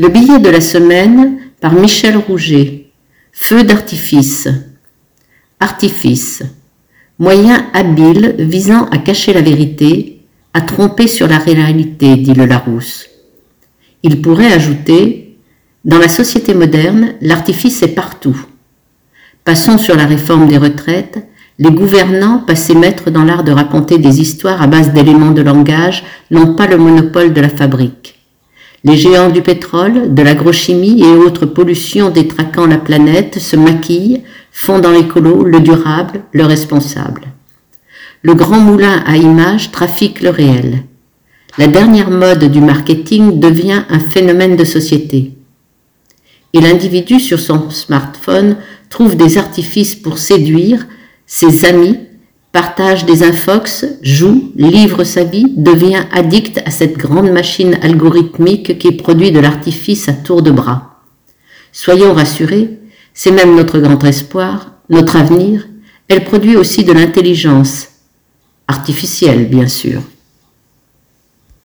Le billet de la semaine par Michel Rouget. Feu d'artifice. Artifice. Moyen habile visant à cacher la vérité, à tromper sur la réalité, dit le Larousse. Il pourrait ajouter Dans la société moderne, l'artifice est partout. Passons sur la réforme des retraites. Les gouvernants, passés maîtres dans l'art de raconter des histoires à base d'éléments de langage, n'ont pas le monopole de la fabrique. Les géants du pétrole, de l'agrochimie et autres pollutions détraquant la planète se maquillent, font dans l'écolo le durable, le responsable. Le grand moulin à images trafique le réel. La dernière mode du marketing devient un phénomène de société. Et l'individu sur son smartphone trouve des artifices pour séduire ses amis, partage des infox, joue, livre sa vie, devient addict à cette grande machine algorithmique qui produit de l'artifice à tour de bras. Soyons rassurés, c'est même notre grand espoir, notre avenir, elle produit aussi de l'intelligence, artificielle bien sûr.